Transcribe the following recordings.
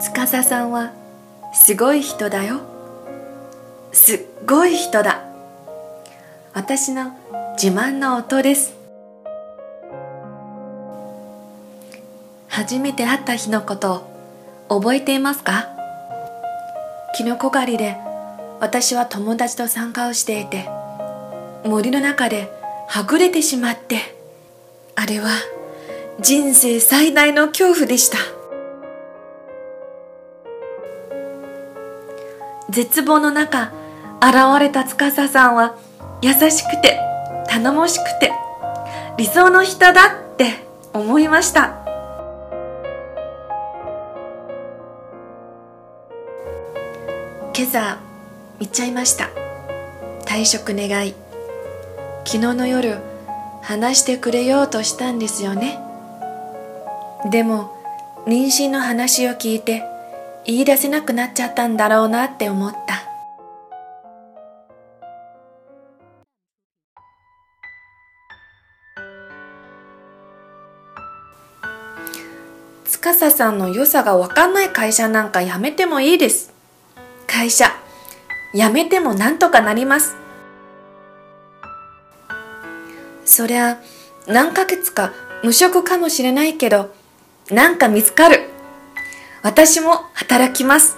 司さんはすごい人だよ。すっごい人だ。私の自慢の音です。初めて会った日のことを覚えていますか？キノコ狩りで私は友達と参加をしていて森の中ではぐれてしまってあれは人生最大の恐怖でした。絶望の中現れた司さんは優しくて頼もしくて理想の人だって思いました。今朝見ちゃいました。退職願い。昨日の夜話してくれようとしたんですよね。でも妊娠の話を聞いて言い出せなくなっちゃったんだろうなって思った。司さんの良さが分かんない会社なんか辞めてもいいです。会社辞めてもなんとかなります。そりゃ何ヶ月か無職かもしれないけどなんか見つかる。私も働きます。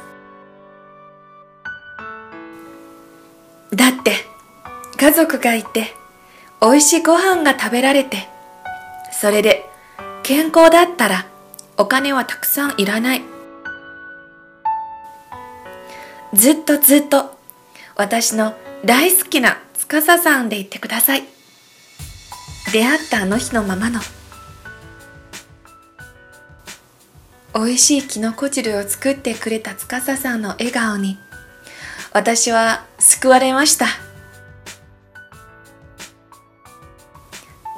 だって家族がいて美味しいご飯が食べられてそれで健康だったらお金はたくさんいらない。ずっとずっと私の大好きな司さんでいてください。出会ったあの日のままの美味しいきのこ汁を作ってくれた司さんの笑顔に私は救われました。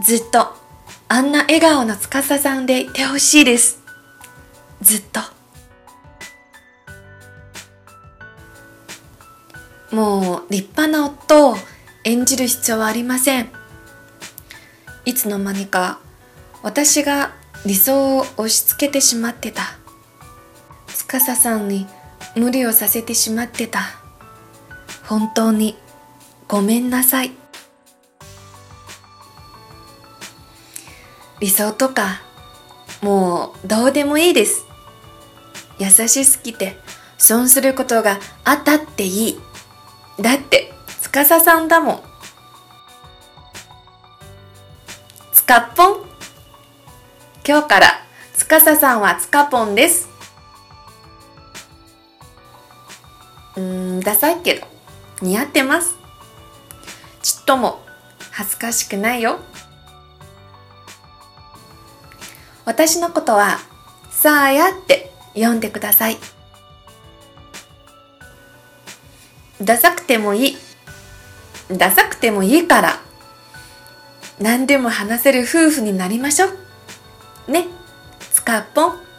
ずっとあんな笑顔の司さんでいてほしいです。ずっと。もう立派な夫を演じる必要はありません。いつの間にか私が理想を押し付けてしまってた。司さんに無理をさせてしまってた。本当にごめんなさい。理想とかもうどうでもいいです。優しすぎて損することがあったっていい。だって司さんだもん。つかっぽん今日から司さんはつかぽんです。うーんダサいけど似合ってます。ちっとも恥ずかしくないよ。私のことはさあやって読んでください。ダサくてもいい。ダサくてもいいから何でも話せる夫婦になりましょう。ねスカッポン。